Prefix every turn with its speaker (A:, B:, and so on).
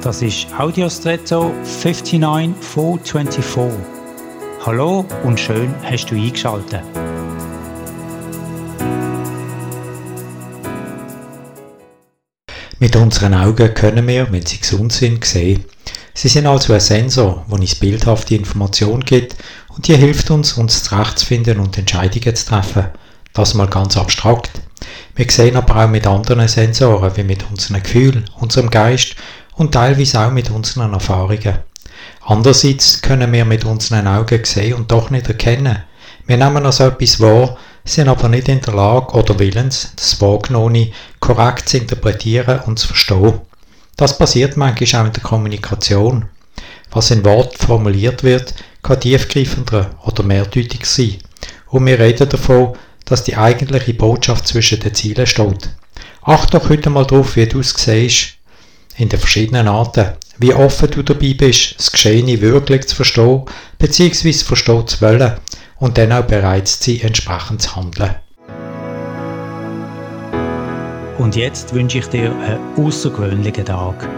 A: Das ist Audiostretto 59424. Hallo und schön hast du eingeschaltet.
B: Mit unseren Augen können wir, wenn sie gesund sind, sehen. Sie sind also ein Sensor, der uns bildhafte Information gibt und die hilft uns, uns zurechtzufinden und Entscheidungen zu treffen. Das mal ganz abstrakt. Wir sehen aber auch mit anderen Sensoren, wie mit unseren Gefühlen, unserem Geist und teilweise auch mit unseren Erfahrungen. Andererseits können wir mit unseren Augen sehen und doch nicht erkennen. Wir nehmen also etwas wahr, sind aber nicht in der Lage oder willens, das Wahrgenommene korrekt zu interpretieren und zu verstehen. Das passiert manchmal auch in der Kommunikation. Was in Wort formuliert wird, kann tiefgreifender oder mehrdeutig sein. Und wir reden davon, dass die eigentliche Botschaft zwischen den Zielen steht. Achte doch heute mal drauf, wie du es siehst, in den verschiedenen Arten, wie offen du dabei bist, das Geschehene wirklich zu verstehen, bzw. verstehen zu wollen und dann auch bereit zu sein, entsprechend zu handeln.
A: Und jetzt wünsche ich dir einen außergewöhnlichen Tag.